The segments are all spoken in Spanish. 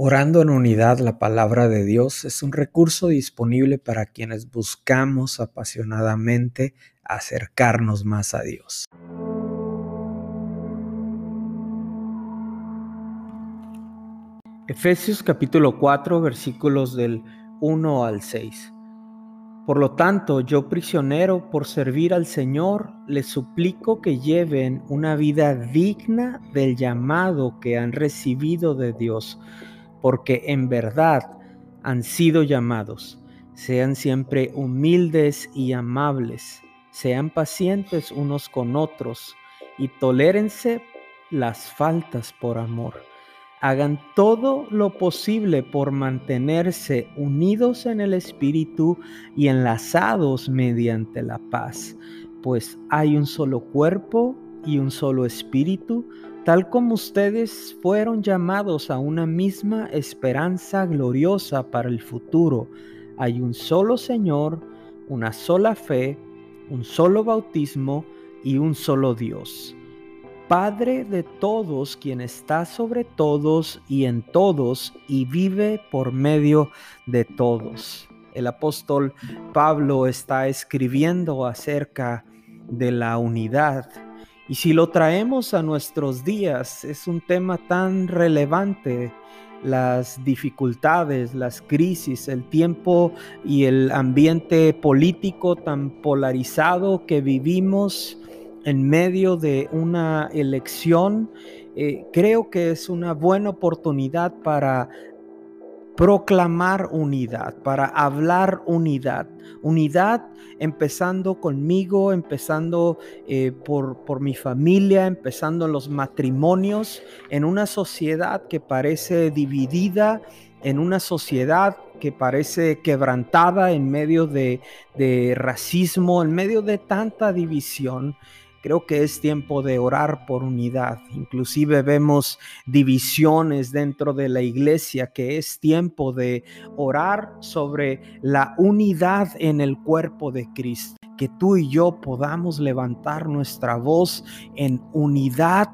Orando en unidad, la palabra de Dios es un recurso disponible para quienes buscamos apasionadamente acercarnos más a Dios. Efesios capítulo 4 versículos del 1 al 6. Por lo tanto, yo prisionero por servir al Señor, les suplico que lleven una vida digna del llamado que han recibido de Dios porque en verdad han sido llamados. Sean siempre humildes y amables, sean pacientes unos con otros y tolérense las faltas por amor. Hagan todo lo posible por mantenerse unidos en el Espíritu y enlazados mediante la paz, pues hay un solo cuerpo y un solo Espíritu, tal como ustedes fueron llamados a una misma esperanza gloriosa para el futuro. Hay un solo Señor, una sola fe, un solo bautismo y un solo Dios. Padre de todos, quien está sobre todos y en todos y vive por medio de todos. El apóstol Pablo está escribiendo acerca de la unidad y si lo traemos a nuestros días, es un tema tan relevante, las dificultades, las crisis, el tiempo y el ambiente político tan polarizado que vivimos en medio de una elección, eh, creo que es una buena oportunidad para proclamar unidad, para hablar unidad. Unidad empezando conmigo, empezando eh, por, por mi familia, empezando en los matrimonios, en una sociedad que parece dividida, en una sociedad que parece quebrantada en medio de, de racismo, en medio de tanta división. Creo que es tiempo de orar por unidad. Inclusive vemos divisiones dentro de la iglesia, que es tiempo de orar sobre la unidad en el cuerpo de Cristo. Que tú y yo podamos levantar nuestra voz en unidad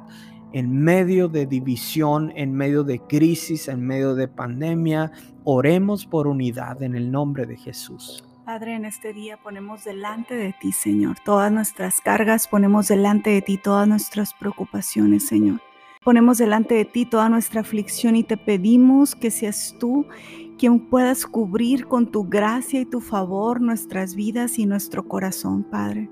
en medio de división, en medio de crisis, en medio de pandemia. Oremos por unidad en el nombre de Jesús. Padre, en este día ponemos delante de ti, Señor, todas nuestras cargas, ponemos delante de ti todas nuestras preocupaciones, Señor. Ponemos delante de ti toda nuestra aflicción y te pedimos que seas tú quien puedas cubrir con tu gracia y tu favor nuestras vidas y nuestro corazón, Padre.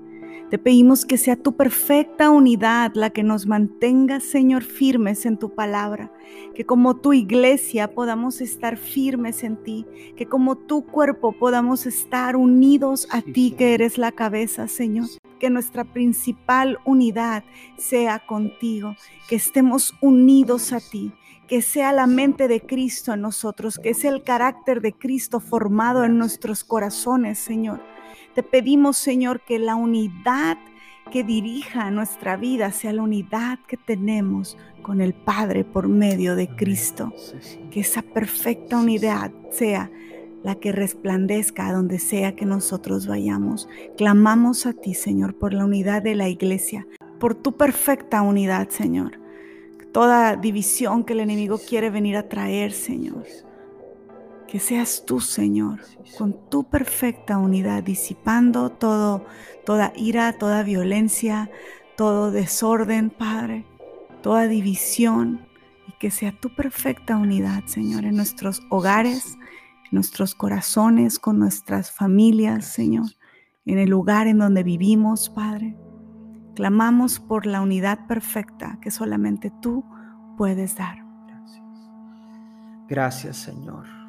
Te pedimos que sea tu perfecta unidad la que nos mantenga, Señor, firmes en tu palabra. Que como tu iglesia podamos estar firmes en ti. Que como tu cuerpo podamos estar unidos a ti, que eres la cabeza, Señor. Que nuestra principal unidad sea contigo. Que estemos unidos a ti que sea la mente de Cristo en nosotros, que sea el carácter de Cristo formado en nuestros corazones, Señor. Te pedimos, Señor, que la unidad que dirija nuestra vida sea la unidad que tenemos con el Padre por medio de Cristo. Que esa perfecta unidad sea la que resplandezca a donde sea que nosotros vayamos. Clamamos a ti, Señor, por la unidad de la iglesia, por tu perfecta unidad, Señor. Toda división que el enemigo quiere venir a traer, Señor que seas tú, Señor, con tu perfecta unidad, disipando todo, toda ira, toda violencia, todo desorden, Padre, toda división, y que sea tu perfecta unidad, Señor, en nuestros hogares, en nuestros corazones, con nuestras familias, Señor, en el lugar en donde vivimos, Padre. Clamamos por la unidad perfecta que solamente tú puedes dar. Gracias, Señor.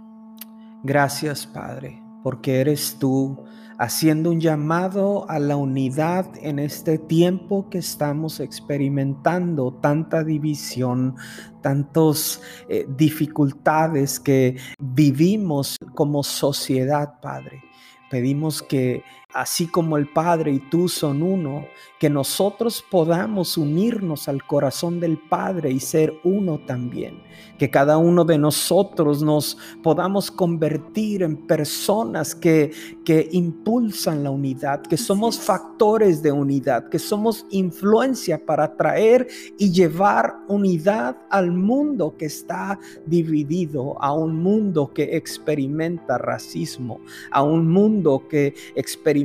Gracias, Padre, porque eres tú haciendo un llamado a la unidad en este tiempo que estamos experimentando, tanta división, tantas eh, dificultades que vivimos como sociedad, Padre. Pedimos que así como el Padre y tú son uno, que nosotros podamos unirnos al corazón del Padre y ser uno también. Que cada uno de nosotros nos podamos convertir en personas que, que impulsan la unidad, que somos factores de unidad, que somos influencia para traer y llevar unidad al mundo que está dividido, a un mundo que experimenta racismo, a un mundo que experimenta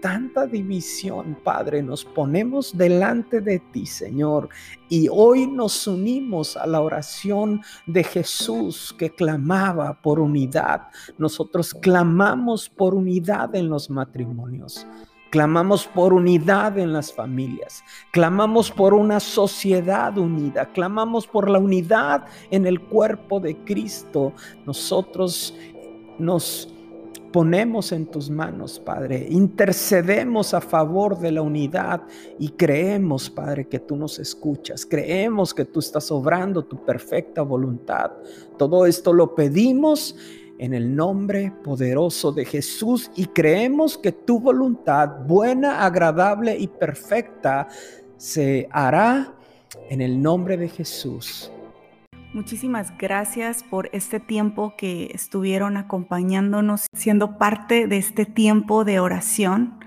tanta división, Padre. Nos ponemos delante de ti, Señor, y hoy nos unimos a la oración de Jesús que clamaba por unidad. Nosotros clamamos por unidad en los matrimonios. Clamamos por unidad en las familias, clamamos por una sociedad unida, clamamos por la unidad en el cuerpo de Cristo. Nosotros nos ponemos en tus manos, Padre. Intercedemos a favor de la unidad y creemos, Padre, que tú nos escuchas. Creemos que tú estás obrando tu perfecta voluntad. Todo esto lo pedimos en el nombre poderoso de Jesús y creemos que tu voluntad buena, agradable y perfecta se hará en el nombre de Jesús. Muchísimas gracias por este tiempo que estuvieron acompañándonos, siendo parte de este tiempo de oración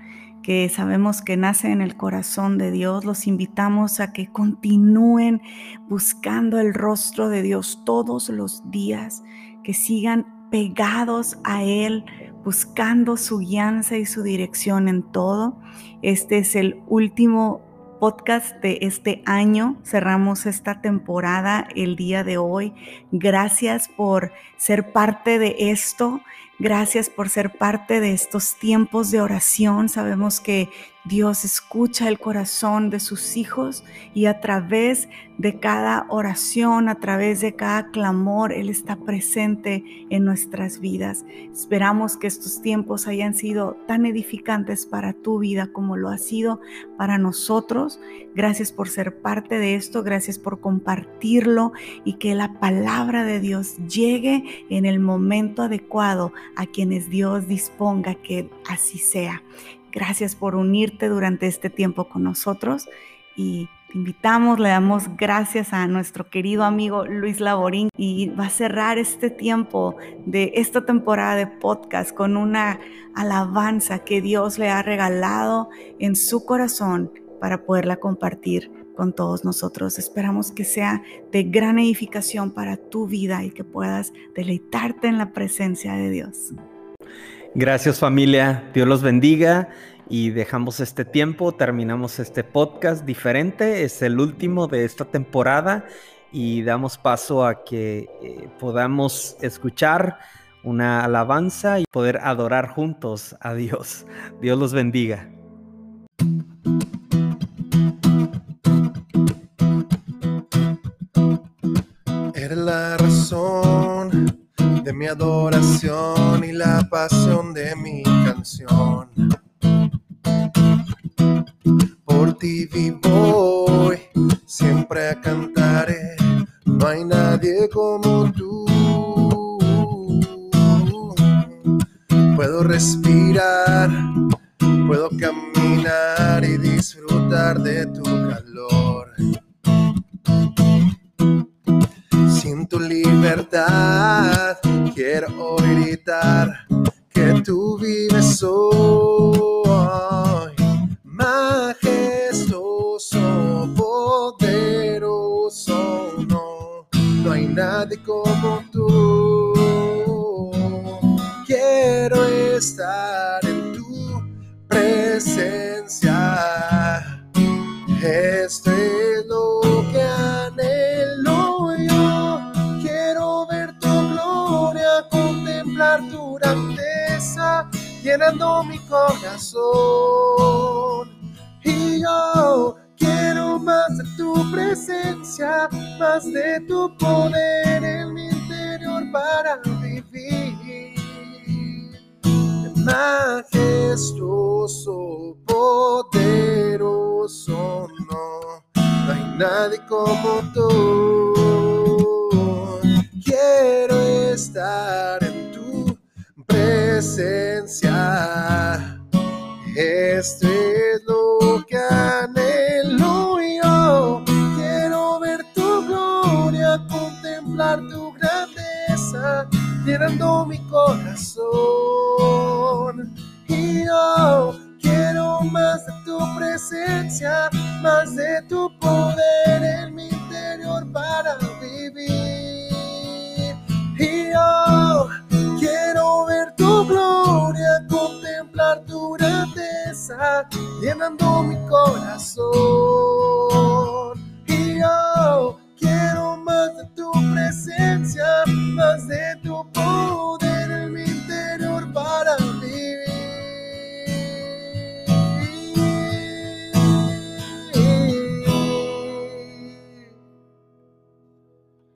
que sabemos que nace en el corazón de Dios. Los invitamos a que continúen buscando el rostro de Dios todos los días, que sigan pegados a Él, buscando su guianza y su dirección en todo. Este es el último podcast de este año. Cerramos esta temporada el día de hoy. Gracias por ser parte de esto. Gracias por ser parte de estos tiempos de oración. Sabemos que Dios escucha el corazón de sus hijos y a través de cada oración, a través de cada clamor, Él está presente en nuestras vidas. Esperamos que estos tiempos hayan sido tan edificantes para tu vida como lo ha sido para nosotros. Gracias por ser parte de esto, gracias por compartirlo y que la palabra de Dios llegue en el momento adecuado a quienes Dios disponga que así sea. Gracias por unirte durante este tiempo con nosotros y te invitamos, le damos gracias a nuestro querido amigo Luis Laborín y va a cerrar este tiempo de esta temporada de podcast con una alabanza que Dios le ha regalado en su corazón para poderla compartir con todos nosotros. Esperamos que sea de gran edificación para tu vida y que puedas deleitarte en la presencia de Dios. Gracias familia, Dios los bendiga y dejamos este tiempo, terminamos este podcast diferente, es el último de esta temporada y damos paso a que eh, podamos escuchar una alabanza y poder adorar juntos a Dios. Dios los bendiga. Mi adoración y la pasión de mi canción. Por ti vivo siempre cantaré, no hay nadie como tú. Puedo respirar, puedo caminar y disfrutar de tu calor tu libertad. Quiero gritar que tú vives hoy, majestuoso, poderoso. No, no hay nadie como tú. Quiero estar en tu presencia. Este llenando mi corazón. Y yo quiero más de tu presencia, más de tu poder en mi interior para vivir. Majestuoso, poderoso, no, no hay nadie como tú. Quiero estar presencia. Esto es lo que anhelo yo. Quiero ver tu gloria, contemplar tu grandeza, llenando mi corazón. Y yo quiero más de tu presencia, llenando mi corazón.